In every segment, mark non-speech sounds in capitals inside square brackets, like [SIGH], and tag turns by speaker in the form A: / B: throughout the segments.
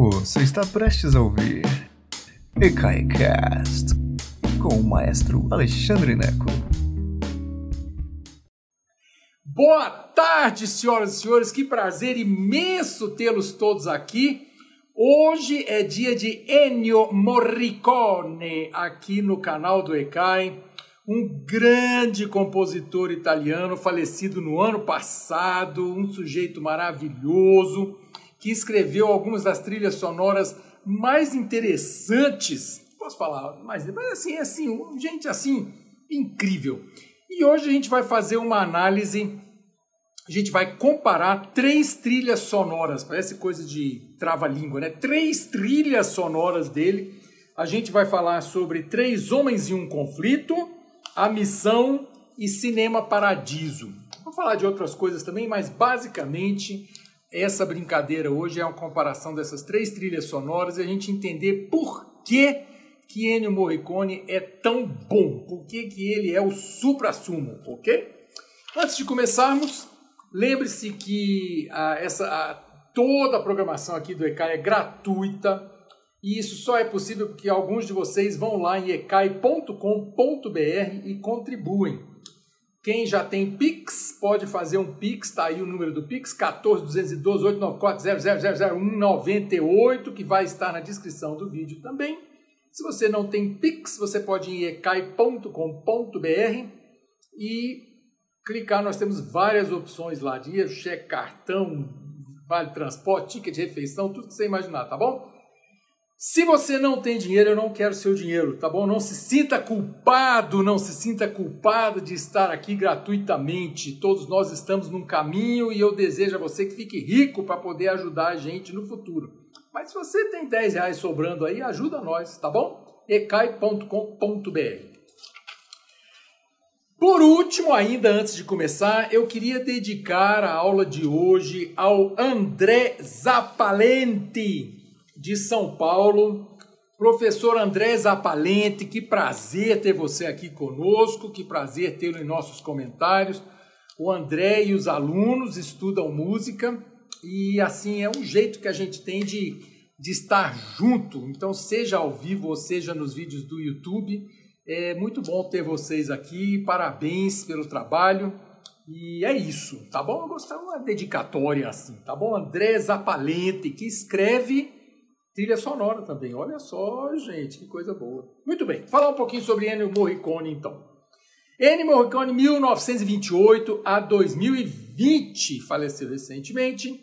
A: Você está prestes a ouvir EKAICAST com o maestro Alexandre Neco.
B: Boa tarde, senhoras e senhores, que prazer imenso tê-los todos aqui. Hoje é dia de Ennio Morricone aqui no canal do ECAI, um grande compositor italiano falecido no ano passado, um sujeito maravilhoso que escreveu algumas das trilhas sonoras mais interessantes, posso falar, mas, mas assim, é assim, gente assim, incrível. E hoje a gente vai fazer uma análise, a gente vai comparar três trilhas sonoras, parece coisa de trava-língua, né? Três trilhas sonoras dele. A gente vai falar sobre Três Homens e um Conflito, A Missão e Cinema Paradiso. Vou falar de outras coisas também, mas basicamente essa brincadeira hoje é uma comparação dessas três trilhas sonoras e a gente entender por que que Ennio Morricone é tão bom, por que, que ele é o supra-sumo, ok? Antes de começarmos, lembre-se que a, essa, a, toda a programação aqui do ECAI é gratuita e isso só é possível porque alguns de vocês vão lá em ecai.com.br e contribuem. Quem já tem Pix pode fazer um Pix, tá aí o número do Pix, 14212-894-0000198, que vai estar na descrição do vídeo também. Se você não tem Pix, você pode ir em ecai.com.br e clicar, nós temos várias opções lá, dinheiro, cheque, cartão, vale transporte, ticket de refeição, tudo que você imaginar, tá bom? Se você não tem dinheiro, eu não quero seu dinheiro, tá bom? Não se sinta culpado, não se sinta culpado de estar aqui gratuitamente. Todos nós estamos num caminho e eu desejo a você que fique rico para poder ajudar a gente no futuro. Mas se você tem 10 reais sobrando aí, ajuda nós, tá bom? ecai.com.br Por último, ainda antes de começar, eu queria dedicar a aula de hoje ao André Zapalenti de São Paulo. Professor André Zapalente, que prazer ter você aqui conosco, que prazer tê-lo em nossos comentários. O André e os alunos estudam música e assim é um jeito que a gente tem de, de estar junto. Então, seja ao vivo ou seja nos vídeos do YouTube, é muito bom ter vocês aqui. Parabéns pelo trabalho. E é isso, tá bom? Eu de uma dedicatória assim, tá bom? André Zapalente, que escreve Trilha sonora também. Olha só, gente, que coisa boa. Muito bem, falar um pouquinho sobre Ennio Morricone, então. Ennio Morricone, 1928 a 2020, faleceu recentemente.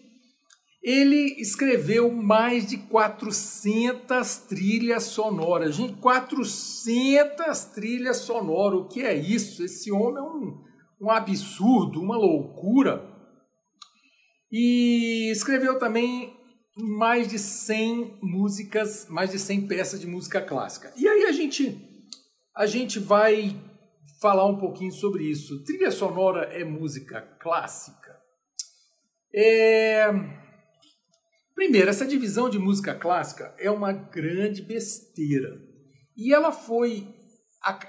B: Ele escreveu mais de 400 trilhas sonoras. Gente, 400 trilhas sonoras. O que é isso? Esse homem é um, um absurdo, uma loucura. E escreveu também mais de 100 músicas, mais de 100 peças de música clássica. E aí a gente a gente vai falar um pouquinho sobre isso. Trilha sonora é música clássica? É... Primeiro, essa divisão de música clássica é uma grande besteira. E ela foi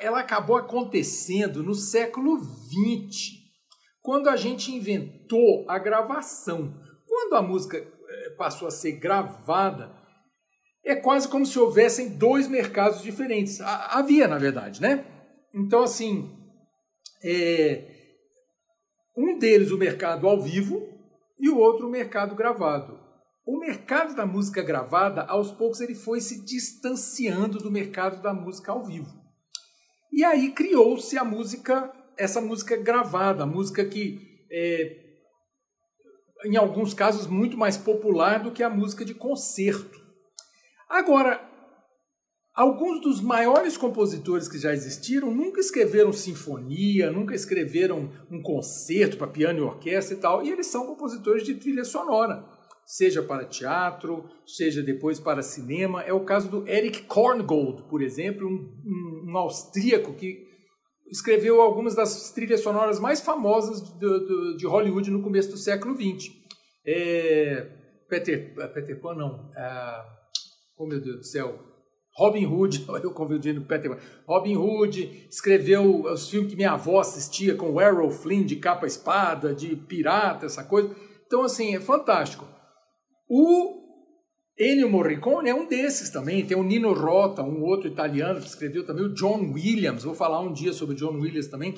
B: ela acabou acontecendo no século XX, quando a gente inventou a gravação. Quando a música passou a ser gravada, é quase como se houvessem dois mercados diferentes. Havia, na verdade, né? Então, assim, é, um deles o mercado ao vivo e o outro o mercado gravado. O mercado da música gravada, aos poucos, ele foi se distanciando do mercado da música ao vivo. E aí criou-se a música, essa música gravada, a música que é, em alguns casos, muito mais popular do que a música de concerto. Agora, alguns dos maiores compositores que já existiram nunca escreveram sinfonia, nunca escreveram um concerto para piano e orquestra e tal, e eles são compositores de trilha sonora, seja para teatro, seja depois para cinema. É o caso do Eric Korngold, por exemplo, um, um, um austríaco que escreveu algumas das trilhas sonoras mais famosas de, de Hollywood no começo do século XX. É, Peter, é, Peter Pan, não. É, oh, meu Deus do céu. Robin Hood, [LAUGHS] eu confundindo Peter Pan. Robin Hood escreveu os filmes que minha avó assistia com Errol Flynn de capa-espada, de pirata, essa coisa. Então, assim, é fantástico. O Ennio Morricone é um desses também. Tem o Nino Rota, um outro italiano que escreveu também, o John Williams. Vou falar um dia sobre o John Williams também.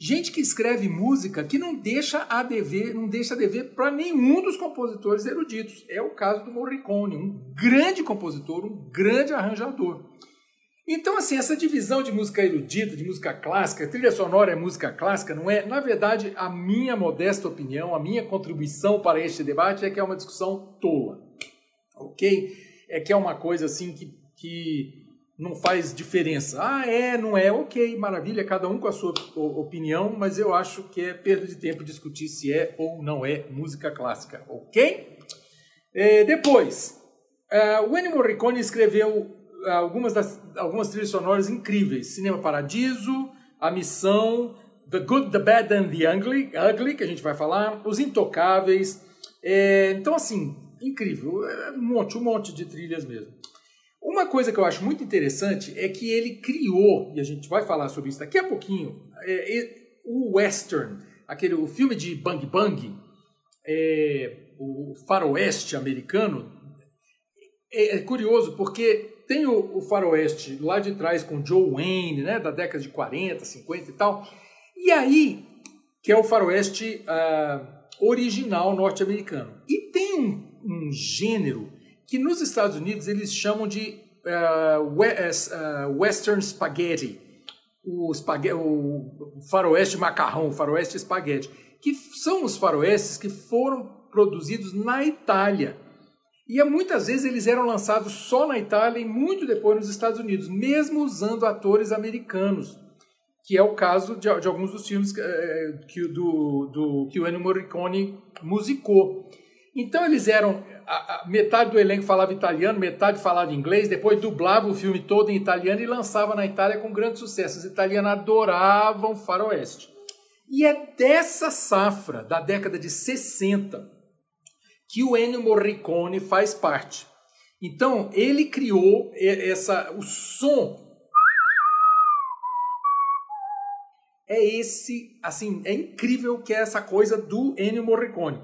B: Gente que escreve música que não deixa a dever, não deixa a dever para nenhum dos compositores eruditos. É o caso do Morricone, um grande compositor, um grande arranjador. Então, assim, essa divisão de música erudita, de música clássica, trilha sonora é música clássica, não é? Na verdade, a minha modesta opinião, a minha contribuição para este debate é que é uma discussão tola, ok? É que é uma coisa assim que, que não faz diferença. Ah, é, não é, ok, maravilha, cada um com a sua opinião, mas eu acho que é perda de tempo discutir se é ou não é música clássica, ok? É, depois, uh, o Ennio Morricone escreveu algumas, das, algumas trilhas sonoras incríveis: Cinema Paradiso, A Missão, The Good, The Bad and The Ugly, ugly que a gente vai falar, Os Intocáveis. É, então, assim, incrível, é, um monte, um monte de trilhas mesmo. Uma coisa que eu acho muito interessante é que ele criou, e a gente vai falar sobre isso daqui a pouquinho, é, é, o western, aquele o filme de Bang Bang, é, o faroeste americano. É, é, curioso porque tem o, o, faroeste lá de trás com Joe Wayne, né, da década de 40, 50 e tal, e aí que é o faroeste uh, original norte-americano. E tem um, um gênero que nos Estados Unidos eles chamam de uh, Western Spaghetti, o, spaghetti, o faroeste macarrão, o faroeste espaguete, que são os faroestes que foram produzidos na Itália. E muitas vezes eles eram lançados só na Itália e muito depois nos Estados Unidos, mesmo usando atores americanos, que é o caso de, de alguns dos filmes que, do, do, que o Ennio Morricone musicou. Então eles eram a, a, metade do elenco falava italiano, metade falava inglês, depois dublava o filme todo em italiano e lançava na Itália com grande sucesso. Os italianos adoravam faroeste. E é dessa safra, da década de 60, que o Ennio Morricone faz parte. Então, ele criou essa o som é esse, assim, é incrível que é essa coisa do Ennio Morricone,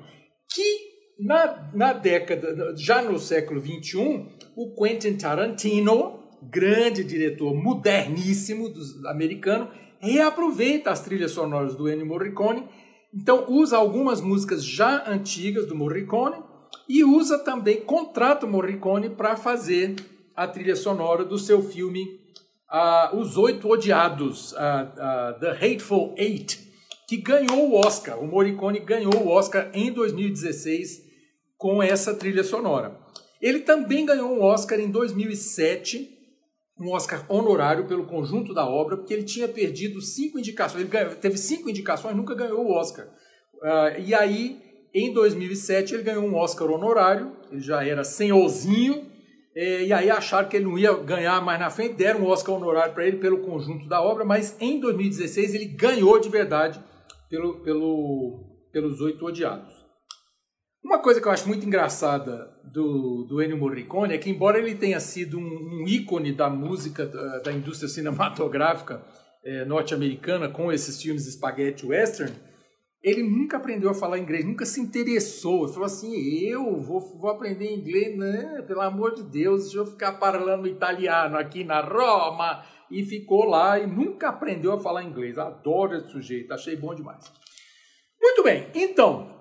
B: que na, na década, já no século XXI, o Quentin Tarantino, grande diretor moderníssimo americano, reaproveita as trilhas sonoras do Ennio Morricone, então usa algumas músicas já antigas do Morricone e usa também, contrata o Morricone para fazer a trilha sonora do seu filme uh, Os Oito Odiados, uh, uh, The Hateful Eight, que ganhou o Oscar. O Morricone ganhou o Oscar em 2016 com essa trilha sonora. Ele também ganhou um Oscar em 2007, um Oscar honorário pelo conjunto da obra, porque ele tinha perdido cinco indicações. Ele teve cinco indicações, nunca ganhou o Oscar. Uh, e aí, em 2007, ele ganhou um Oscar honorário. Ele já era senhorzinho. Eh, e aí acharam que ele não ia ganhar mais na frente, deram um Oscar honorário para ele pelo conjunto da obra, mas em 2016 ele ganhou de verdade pelo, pelo, pelos Oito Odiados. Uma coisa que eu acho muito engraçada do, do Ennio Morricone é que, embora ele tenha sido um, um ícone da música da, da indústria cinematográfica é, norte-americana com esses filmes spaghetti western, ele nunca aprendeu a falar inglês, nunca se interessou. Ele falou assim: eu vou, vou aprender inglês, né? pelo amor de Deus, deixa eu ficar falando italiano aqui na Roma. E ficou lá e nunca aprendeu a falar inglês. Adoro esse sujeito, achei bom demais. Muito bem, então,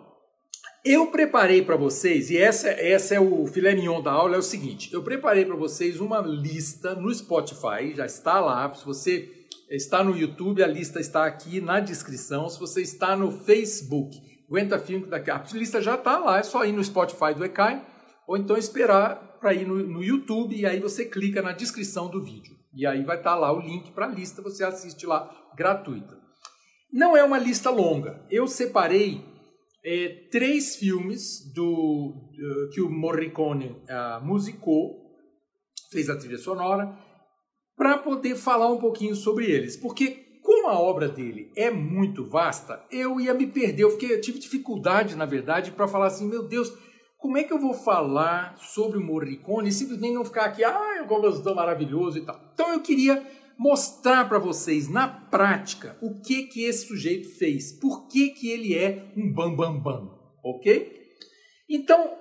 B: eu preparei para vocês, e essa, essa é o filé mignon da aula, é o seguinte, eu preparei para vocês uma lista no Spotify, já está lá, se você está no YouTube, a lista está aqui na descrição, se você está no Facebook, aguenta filme daqui, a lista já está lá, é só ir no Spotify do Ecai, ou então esperar para ir no, no, YouTube, e aí você clica na descrição do vídeo, e aí vai estar tá lá o link para a lista, você assiste lá, gratuita. Não é uma lista longa, eu separei é, três filmes do, uh, que o Morricone uh, musicou, fez a trilha sonora, para poder falar um pouquinho sobre eles. Porque, como a obra dele é muito vasta, eu ia me perder. Eu, fiquei, eu tive dificuldade, na verdade, para falar assim: meu Deus, como é que eu vou falar sobre o Morricone e simplesmente não ficar aqui, ah, é um compositor maravilhoso e tal. Então eu queria mostrar para vocês na prática o que que esse sujeito fez, por que que ele é um bam bam bam, ok? Então,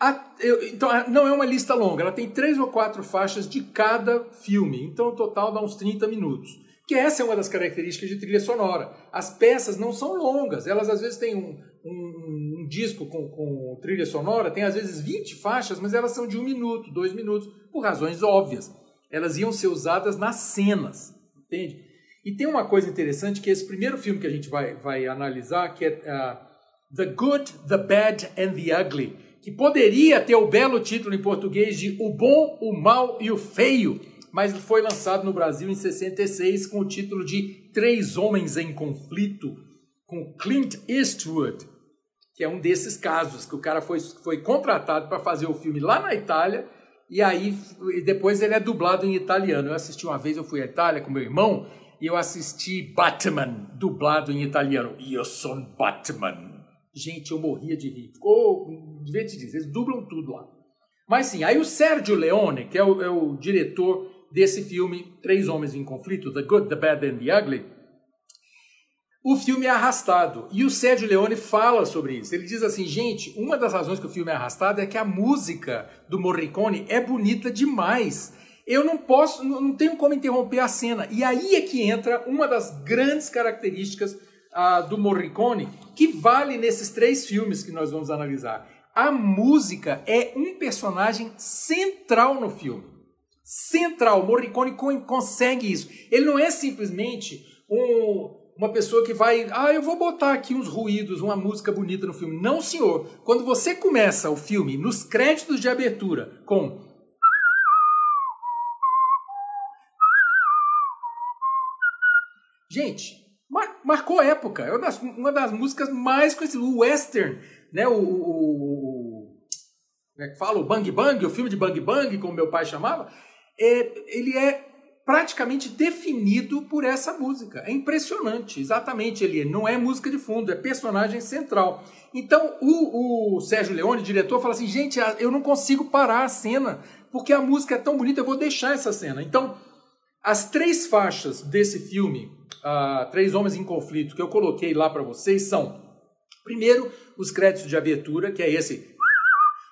B: A, eu, então, não é uma lista longa, ela tem três ou quatro faixas de cada filme, então o total dá uns 30 minutos. Que essa é uma das características de trilha sonora. As peças não são longas, elas às vezes têm um, um, um disco com, com, trilha sonora, tem às vezes 20 faixas, mas elas são de um minuto, dois minutos, por razões óbvias. Elas iam ser usadas nas cenas, entende? E tem uma coisa interessante que esse primeiro filme que a gente vai, vai analisar, que é uh, The Good, The Bad and The Ugly, que poderia ter o belo título em português de O Bom, o Mal e o Feio, mas foi lançado no Brasil em 66 com o título de Três Homens em Conflito, com Clint Eastwood, que é um desses casos que o cara foi, foi contratado para fazer o filme lá na Itália e aí depois ele é dublado em italiano. Eu assisti uma vez, eu fui à Itália com meu irmão e eu assisti Batman dublado em italiano. Eu sou Batman. Gente, eu morria de rir. Ficou divertidíssimo. Eles dublam tudo lá. Mas sim, aí o Sergio Leone, que é o, é o, diretor desse filme Três Homens em Conflito, The Good, The Bad and The Ugly, o filme é arrastado. E o Sergio Leone fala sobre isso. Ele diz assim, gente, uma das razões que o filme é arrastado é que a música do Morricone é bonita demais. Eu não posso, não tenho como interromper a cena. E aí é que entra uma das grandes características uh, do Morricone, que vale nesses três filmes que nós vamos analisar. A música é um personagem central no filme. Central. Morricone consegue isso. Ele não é simplesmente um, uma pessoa que vai, ah, eu vou botar aqui uns ruídos, uma música bonita no filme. Não, senhor. Quando você começa o filme nos créditos de abertura com Gente, mar, marcou época. É uma das, uma das músicas mais conhecidas. O western, né? O, o, o é que fala? O Bang Bang, o filme de Bang Bang, como meu pai chamava, é, ele é praticamente definido por essa música. É impressionante, exatamente. Ele não é música de fundo, é personagem central. Então o, o Sérgio Leone, diretor, fala assim: gente, eu não consigo parar a cena porque a música é tão bonita, eu vou deixar essa cena. Então, as três faixas desse filme uh, Três Homens em Conflito que eu coloquei lá para vocês são, primeiro, os créditos de abertura, que é esse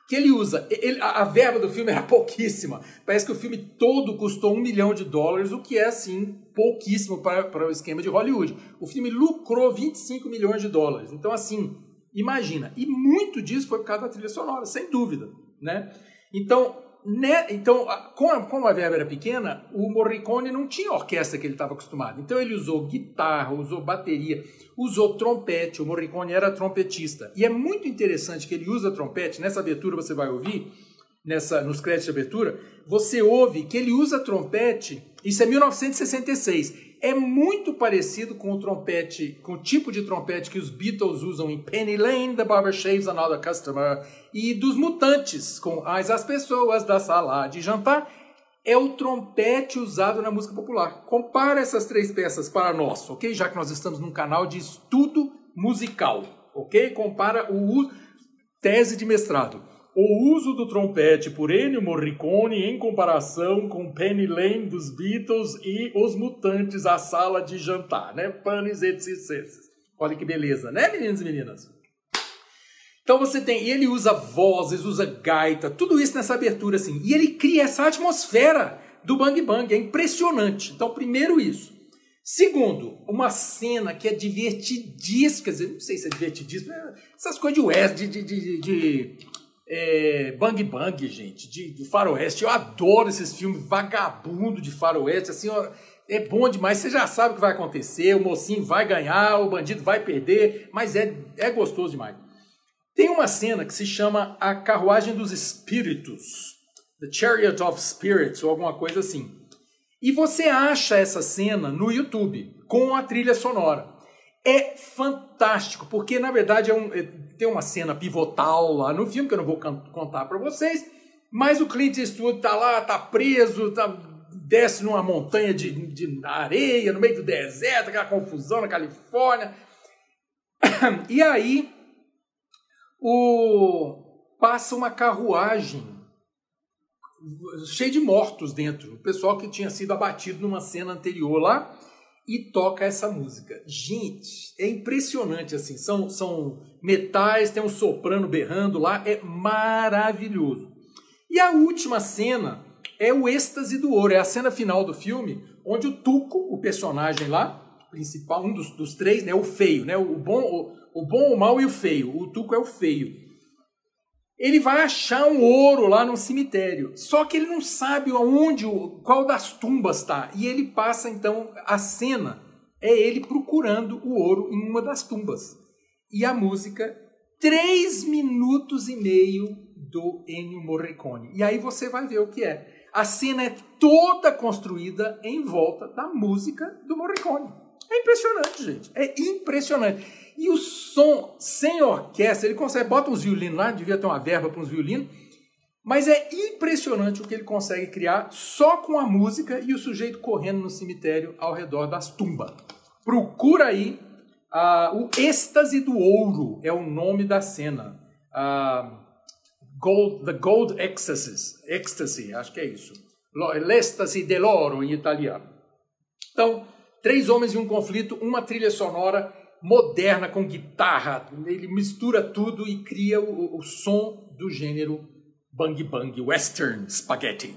B: que ele usa. Ele, a, a, verba do filme era pouquíssima. Parece que o filme todo custou um milhão de dólares, o que é, assim, pouquíssimo para, para o esquema de Hollywood. O filme lucrou 25 milhões de dólares. Então, assim, imagina. E muito disso foi por causa da trilha sonora, sem dúvida. Né? Então, né? Então, como a verba era pequena, o Morricone não tinha orquestra que ele estava acostumado. Então ele usou guitarra, usou bateria, usou trompete. O Morricone era trompetista. E é muito interessante que ele usa trompete. Nessa abertura você vai ouvir, nessa, nos créditos de abertura, você ouve que ele usa trompete. Isso é 1966 é muito parecido com o trompete, com o tipo de trompete que os Beatles usam em Penny Lane, The Barber Shaves Another Customer, e dos Mutantes, com As as Pessoas da Sala de Jantar, é o trompete usado na música popular. Compara essas três peças para nós, ok? Já que nós estamos num canal de estudo musical, ok? Compara o tese de mestrado o uso do trompete por Ennio Morricone em comparação com Penny Lane dos Beatles e Os Mutantes, a sala de jantar, né? Panis et circenses. Olha que beleza, né, meninos e meninas? Então você tem, e ele usa vozes, usa gaita, tudo isso nessa abertura assim. E ele cria essa atmosfera do Bang Bang, é impressionante. Então, primeiro isso. Segundo, uma cena que é divertidíssima, quer dizer, não sei se é divertidíssima, essas coisas de West, de, de, de, de é, Bang Bang, gente, de, de faroeste. Eu adoro esses filmes vagabundo de faroeste, assim, ó, é bom demais, você já sabe o que vai acontecer, o mocinho vai ganhar, o bandido vai perder, mas é, é gostoso demais. Tem uma cena que se chama A Carruagem dos Espíritos, The Chariot of Spirits, ou alguma coisa assim. E você acha essa cena no YouTube, com a trilha sonora é fantástico, porque na verdade é um, é, tem uma cena pivotal lá no filme que eu não vou contar para vocês, mas o Clint Eastwood tá lá, tá preso, tá, desce numa montanha de, de areia, no meio do deserto, aquela confusão na Califórnia. [COUGHS] E aí o passa uma carruagem cheia de mortos dentro, o pessoal que tinha sido abatido numa cena anterior lá e toca essa música. Gente, é impressionante assim. São, são metais, tem um soprano berrando lá, é maravilhoso. E a última cena é o êxtase do ouro, é a cena final do filme, onde o Tuco, o personagem lá, principal, um dos, dos três, né, o feio, né, o bom, o, o bom, o mal e o feio. O Tuco é o feio ele vai achar um ouro lá no cemitério. Só que ele não sabe aonde, qual das tumbas está. E ele passa então a cena é ele procurando o ouro em uma das tumbas. E a música, três minutos e meio do Ennio Morricone. E aí você vai ver o que é. A cena é toda construída em volta da música do Morricone. É impressionante, gente. É impressionante. E o som sem orquestra, ele consegue, bota uns violinos lá, devia ter uma verba para uns violinos, mas é impressionante o que ele consegue criar só com a música e o sujeito correndo no cemitério ao redor das tumbas. Procura aí uh, o êxtase do ouro, é o nome da cena. Uh, gold, the Gold Ecstasy, ecstasy, acho que é isso. L'Estasi dell'oro em italiano. Então, três homens e um conflito, uma trilha sonora moderna com guitarra. Ele mistura tudo e cria o, o som do gênero bang bang, western spaghetti.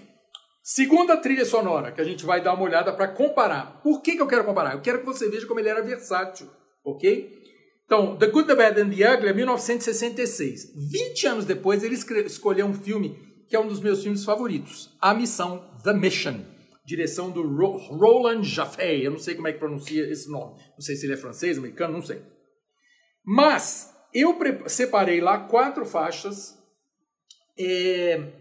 B: Segunda trilha sonora que a gente vai dar uma olhada para comparar. Por que, que eu quero comparar? Eu quero que você veja como ele era versátil, ok? Então, The Good, The Bad and The Ugly é 1966. 20 anos depois, ele escolheu um filme que é um dos meus filmes favoritos, A Missão, The Mission direção do Ro Roland Jaffé. Eu não sei como é que pronuncia esse nome. Não sei se ele é francês, americano, não sei. Mas eu separei lá quatro faixas. É...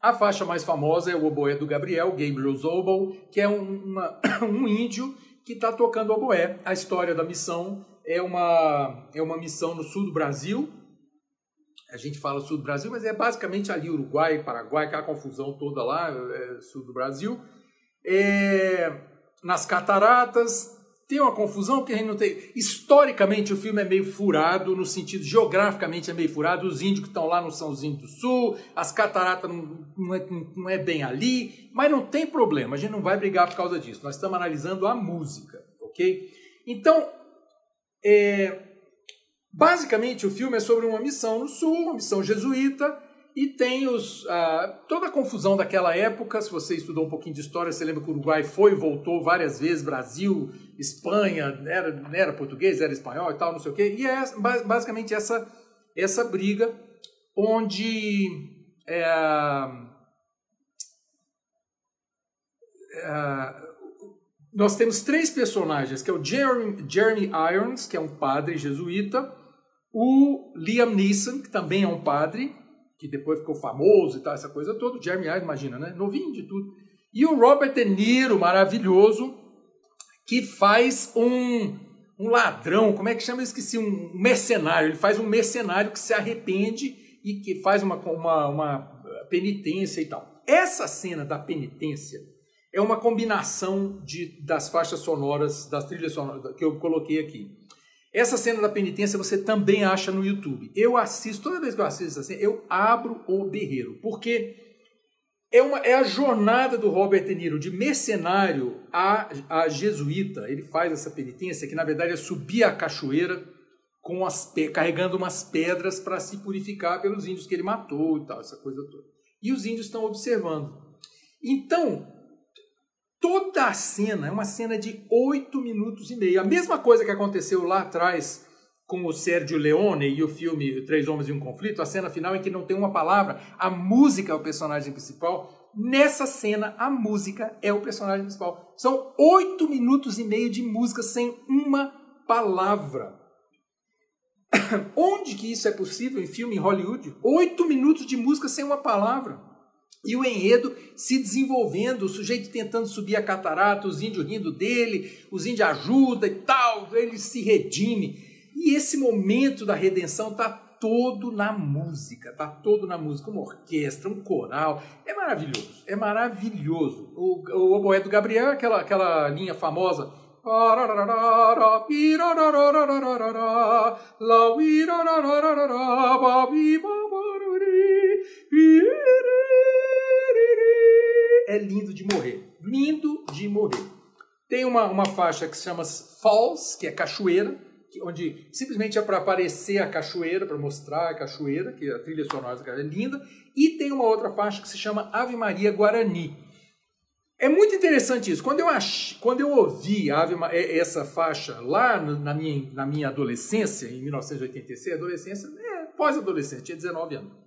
B: A faixa mais famosa é o oboé do Gabriel, Gabriel Zobel, que é um, uma, [COUGHS] um índio que está tocando oboé. A história da missão é uma, é uma missão no sul do Brasil. A gente fala sul do Brasil, mas é basicamente ali Uruguai, Paraguai, aquela confusão toda lá, é, sul do Brasil. É, nas cataratas, tem uma confusão porque a gente não tem. Historicamente, o filme é meio furado, no sentido geograficamente é meio furado. Os índios que estão lá não são os índios do sul, as cataratas não, não, é, não é bem ali, mas não tem problema, a gente não vai brigar por causa disso. Nós estamos analisando a música, ok? Então, é, basicamente, o filme é sobre uma missão no sul, uma missão jesuíta, e tem os, ah, toda a confusão daquela época. Se você estudou um pouquinho de história, você lembra que o Uruguai foi e voltou várias vezes Brasil, Espanha, era, não era português, era espanhol e tal, não sei o quê. E é basicamente essa, essa briga onde é, é, nós temos três personagens, que é o Jeremy, Jeremy Irons, que é um padre jesuíta, o Liam Neeson, que também é um padre, que depois ficou famoso e tal, essa coisa toda. Jeremy Irons, imagina, né? Novinho de tudo. E o Robert De Niro, maravilhoso, que faz um, um ladrão, como é que chama? Eu esqueci, um mercenário. Ele faz um mercenário que se arrepende e que faz uma, uma, uma penitência e tal. Essa cena da penitência é uma combinação de, das faixas sonoras, das trilhas sonoras que eu coloquei aqui. Essa cena da penitência você também acha no YouTube. Eu assisto, toda vez que eu assisto essa cena, eu abro o berreiro, porque é, uma, é a jornada do Robert De Niro de mercenário a, a jesuíta. Ele faz essa penitência, que na verdade é subir a cachoeira com as, carregando umas pedras para se purificar pelos índios que ele matou e tal, essa coisa toda. E os índios estão observando. Então, Toda a cena é uma cena de oito minutos e meio. A mesma coisa que aconteceu lá atrás com o Sérgio Leone e o filme Três Homens e um Conflito, a cena final em que não tem uma palavra, a música é o personagem principal. Nessa cena, a música é o personagem principal. São oito minutos e meio de música sem uma palavra. [COUGHS] Onde que isso é possível em filme em Hollywood? Oito minutos de música sem uma palavra. E o enredo se desenvolvendo, o sujeito tentando subir a catarata, os índios rindo dele, os índios ajudam e tal, ele se redime. E esse momento da redenção está todo na música, está todo na música, uma orquestra, um coral. É maravilhoso, é maravilhoso. O, o oboé do Gabriel, aquela, aquela linha famosa. É lindo de morrer. Lindo de morrer. Tem uma, uma faixa que se chama Falls, que é cachoeira, onde simplesmente é para aparecer a cachoeira, para mostrar a cachoeira, que a trilha sonora é linda, e tem uma outra faixa que se chama Ave Maria Guarani. É muito interessante isso. Quando eu, ach... Quando eu ouvi Ave... essa faixa lá na minha, na minha adolescência, em 1986, adolescência, é, pós-adolescência, tinha 19 anos.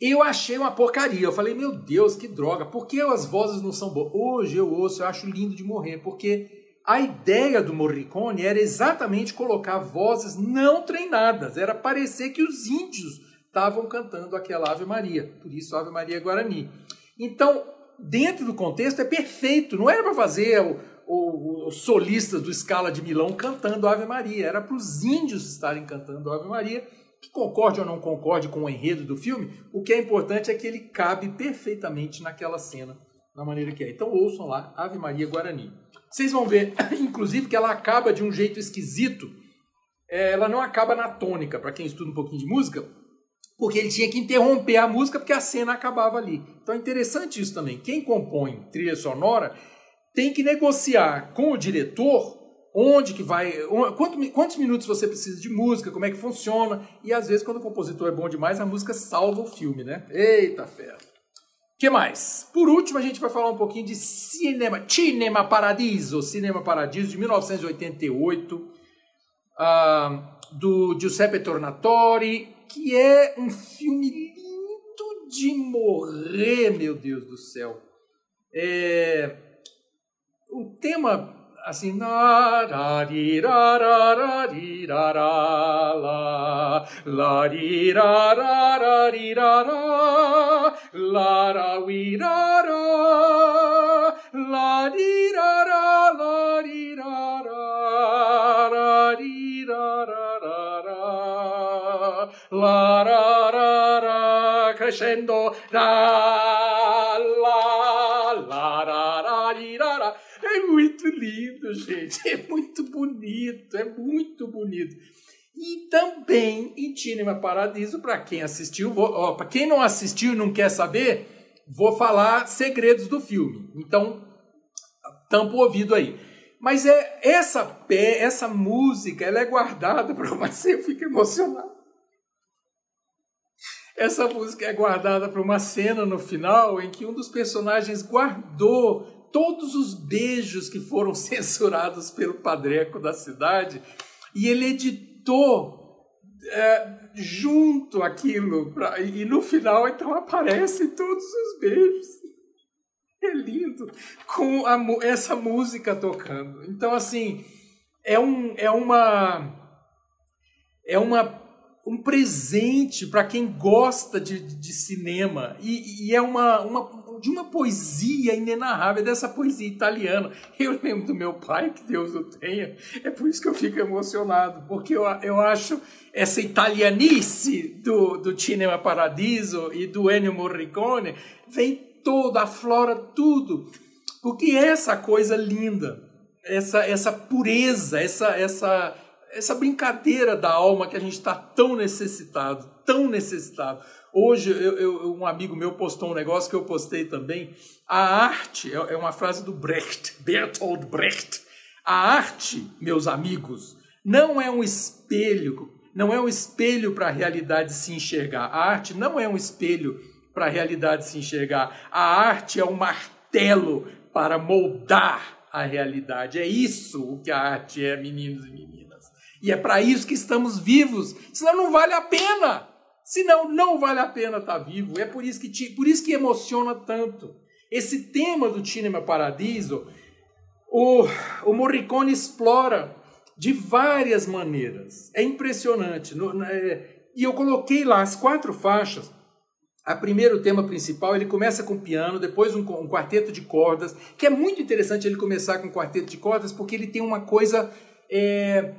B: Eu achei uma porcaria. Eu falei, meu Deus, que droga. Por que as vozes não são boas? Hoje eu ouço, eu acho lindo de morrer, porque a ideia do Morricone era exatamente colocar vozes não treinadas. Era parecer que os índios estavam cantando aquela Ave Maria. Por isso, Ave Maria Guarani. Então, dentro do contexto, é perfeito. Não era para fazer o, o, os solistas do Scala de Milão cantando Ave Maria. Era para os índios estarem cantando Ave Maria que concorde ou não concorde com o enredo do filme, o que é importante é que ele cabe perfeitamente naquela cena, da maneira que é. Então ouçam lá Ave Maria Guarani. Vocês vão ver, [COUGHS] inclusive, que ela acaba de um jeito esquisito. É, ela não acaba na tônica, para quem estuda um pouquinho de música, porque ele tinha que interromper a música porque a cena acabava ali. Então é interessante isso também. Quem compõe trilha sonora tem que negociar com o diretor onde que vai, quanto, quantos minutos você precisa de música, como é que funciona, e às vezes quando o compositor é bom demais, a música salva o filme, né? Eita fera! que mais? Por último, a gente vai falar um pouquinho de Cinema, Cinema Paradiso, Cinema Paradiso de 1988, uh, do Giuseppe Tornatori, que é um filme lindo de morrer, meu Deus do céu. É, o tema Assim, la da da di da da da di da da la la di da da da di da da la da we da da la di da da la di da da da di da da da da la da da da crescendo da lindo, gente. É muito bonito, é muito bonito. E também em Cinema Paradiso, para quem assistiu, para quem não assistiu e não quer saber, vou falar segredos do filme. Então, tampa o ouvido aí. Mas é essa pé, essa música, ela é guardada para você, eu fico emocionado. Essa música é guardada para uma cena no final em que um dos personagens guardou todos os beijos que foram [LAUGHS] censurados pelo padreco da cidade e ele editou é, junto aquilo pra, e no final então aparecem todos os beijos. [LAUGHS] É lindo com a, essa música tocando. Então assim é um é uma é uma um presente para quem gosta de, de cinema. E, e, é uma, uma de uma poesia inenarrável, dessa poesia italiana. Eu lembro do meu pai, que Deus o tenha, é por isso que eu fico emocionado, porque eu, eu acho essa italianice do, do Cinema Paradiso e do Ennio Morricone, vem toda, aflora tudo, porque essa coisa linda, essa, essa pureza, essa, essa, essa brincadeira da alma que a gente está tão necessitado, tão necessitado. Hoje, eu, eu, um amigo meu postou um negócio que eu postei também. A arte, é, é uma frase do Brecht, Bertolt Brecht. A arte, meus amigos, não é um espelho, não é um espelho para a realidade se enxergar. A arte não é um espelho para a realidade se enxergar. A arte é um martelo para moldar a realidade. É isso o que a arte é, meninos e meninas. E é para isso que estamos vivos, senão não vale a pena. Senão, não vale a pena estar tá vivo. É por isso que, te, por isso que emociona tanto. Esse tema do Cinema Paradiso, o, o Morricone explora de várias maneiras. É impressionante. No, é, e eu coloquei lá as quatro faixas. A primeiro o tema principal, ele começa com piano, depois um, um, quarteto de cordas, que é muito interessante ele começar com um quarteto de cordas, porque ele tem uma coisa é,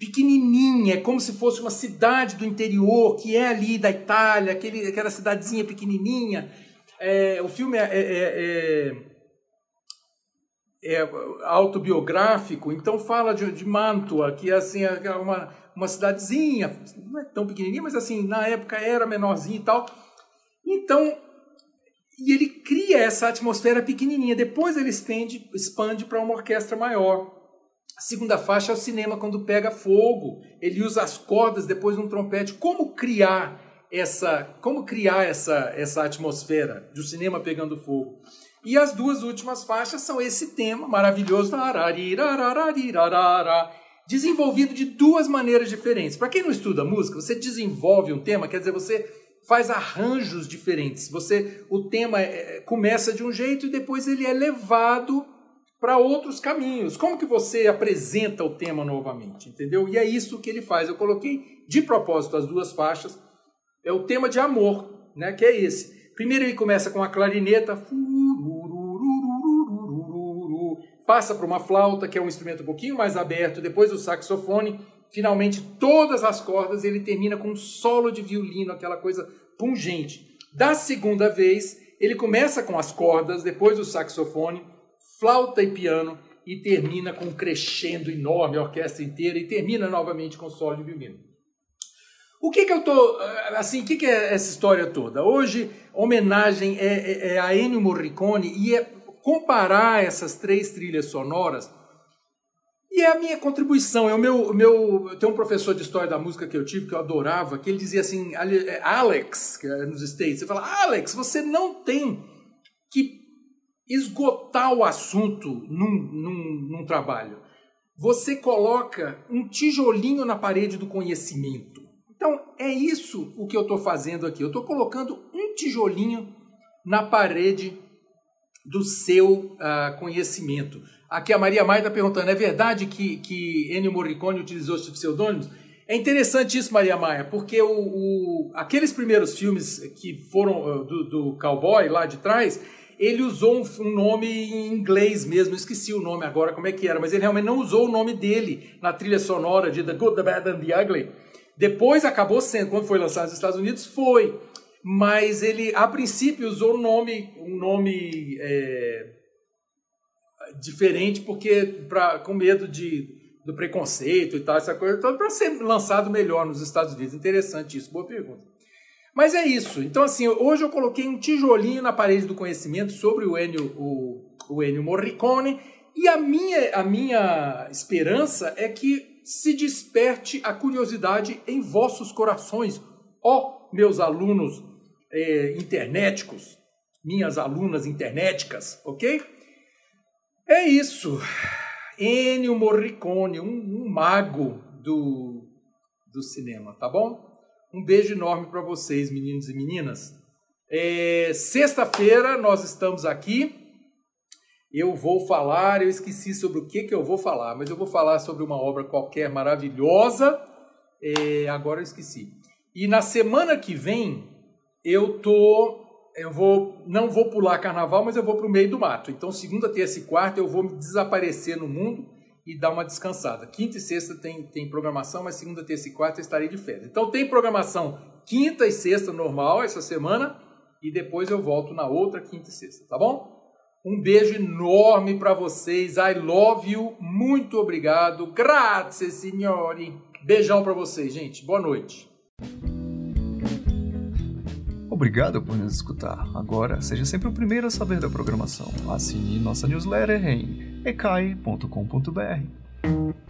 B: pequenininha, é como se fosse uma cidade do interior, que é ali da Itália, aquele, aquela cidadezinha pequenininha. É, o filme é, é, é, é, autobiográfico, então fala de, de Mantua, que é assim, é uma, uma cidadezinha, não é tão pequenininha, mas assim, na época era menorzinha e tal. Então, e ele cria essa atmosfera pequenininha. Depois ele expande, expande para uma orquestra maior. A segunda faixa é o cinema quando pega fogo. Ele usa as cordas depois um trompete. Como criar essa, como criar essa, essa atmosfera do cinema pegando fogo? E as duas últimas faixas são esse tema maravilhoso, desenvolvido de duas maneiras diferentes. Para quem não estuda música, você desenvolve um tema, quer dizer, você faz arranjos diferentes. Você o tema começa de um jeito e depois ele é levado para outros caminhos. Como que você apresenta o tema novamente, entendeu? E é isso que ele faz. Eu coloquei de propósito as duas faixas. É o tema de amor, né, que é esse. Primeiro ele começa com a clarineta, passa para uma flauta, que é um instrumento um pouquinho mais aberto, depois o saxofone, finalmente todas as cordas, ele termina com um solo de violino, aquela coisa pungente. Da segunda vez, ele começa com as cordas, depois o saxofone, flauta e piano e termina com um crescendo enorme, a orquestra inteira e termina novamente com solo de violino. O que que eu tô, assim, o que que é essa história toda? Hoje, homenagem é, é, é a Ennio Morricone e é comparar essas três trilhas sonoras e é a minha contribuição, é o meu, meu. Tem um professor de história da música que eu tive, que eu adorava, que ele dizia assim: é, Alex, que é nos States, você fala, Alex, você não tem esgotar o assunto num, num, num trabalho. Você coloca um tijolinho na parede do conhecimento. Então, é isso o que eu estou fazendo aqui. Eu estou colocando um tijolinho na parede do seu uh, conhecimento. Aqui a Maria Maia está perguntando: é verdade que, que Ennio Morricone utilizou esses pseudônimos? É interessante isso, Maria Maia, porque o, o, aqueles primeiros filmes que foram uh, do, do cowboy lá de trás, ele usou um, nome em inglês mesmo, esqueci o nome agora, como é que era, mas ele realmente não usou o nome dele na trilha sonora de The Good, The Bad and The Ugly. Depois acabou sendo, quando foi lançado nos Estados Unidos, foi. Mas ele, a princípio, usou um nome, um nome é, diferente porque pra, com medo de, do preconceito e tal, essa coisa toda, para ser lançado melhor nos Estados Unidos. Interessante isso, boa pergunta. Mas é isso. Então, assim, hoje eu coloquei um tijolinho na parede do conhecimento sobre o Ennio, o, o Ennio Morricone e a minha, a minha esperança é que se desperte a curiosidade em vossos corações, ó meus alunos é, internéticos, minhas alunas internéticas, ok? É isso. Ennio Morricone, um, um mago do, do cinema, tá bom? Um beijo enorme para vocês, meninos e meninas. É, Sexta-feira nós estamos aqui. Eu vou falar, eu esqueci sobre o que, que eu vou falar, mas eu vou falar sobre uma obra qualquer maravilhosa. É, agora eu esqueci. E na semana que vem eu tô eu vou não vou pular carnaval, mas eu vou para o meio do mato. Então, segunda, terça e quarta eu vou me desaparecer no mundo e dar uma descansada. Quinta e sexta tem, tem programação, mas segunda, terça e quarta eu estarei de férias. Então, tem programação quinta e sexta normal essa semana e depois eu volto na outra quinta e sexta, tá bom? Um beijo enorme para vocês. I love you. Muito obrigado. Grazie, signori. Beijão para vocês, gente. Boa noite.
A: Obrigado por nos escutar. Agora, seja sempre o primeiro a saber da programação. Assine nossa newsletter em ecai.com.br.